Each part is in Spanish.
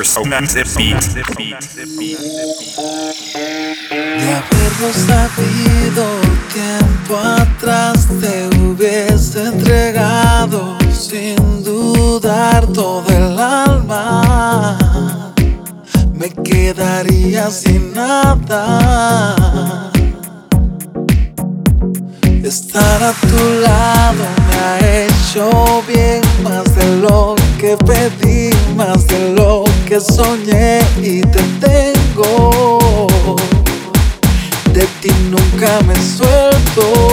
Resonante beat. De haberlo sabido tiempo atrás te hubiese entregado sin dudar todo el alma. Me quedaría sin nada. Estar a tu lado me ha hecho bien más de lo que pedí, más de lo que soñé y te tengo. De ti nunca me suelto.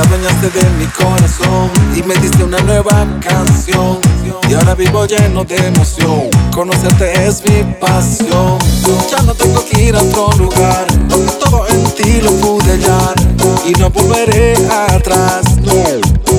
Te adueñaste de mi corazón y me diste una nueva canción. Y ahora vivo lleno de emoción. Conocerte es mi pasión. Ya no tengo que ir a otro lugar. Todo en ti lo pude hallar. Y no volveré atrás. No.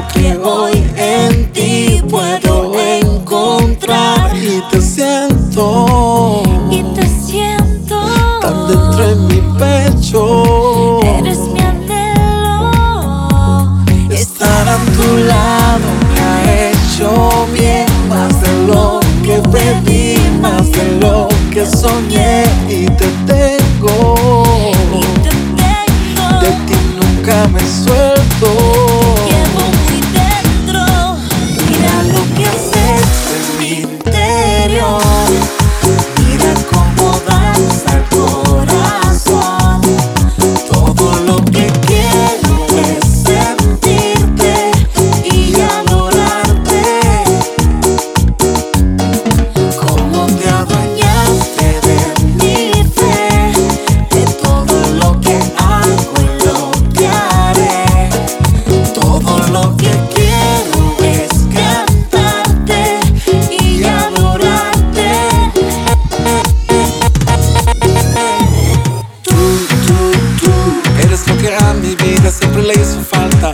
Lo que hoy en ti puedo encontrar y te siento Y te siento. tan dentro en mi pecho. Eres mi anhelo. Estar a tu lado me ha hecho bien más de lo que pedí, más de lo que soñé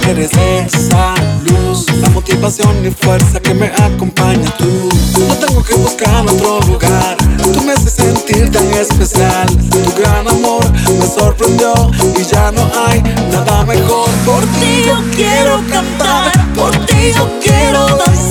Eres esa luz, la motivación y fuerza que me acompaña. Tú, no tengo que buscar otro lugar. Tú me haces sentir tan especial. Tu gran amor me sorprendió y ya no hay nada mejor por ti. yo quiero cantar, por ti yo quiero danzar.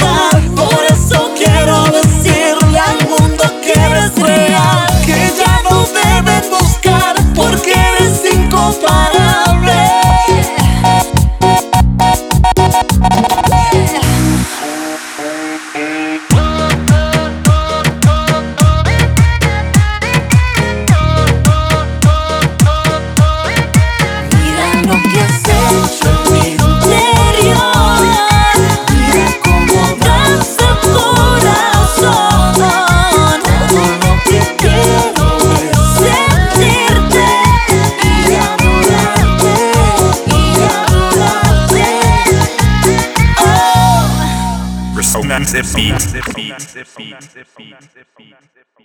the beat.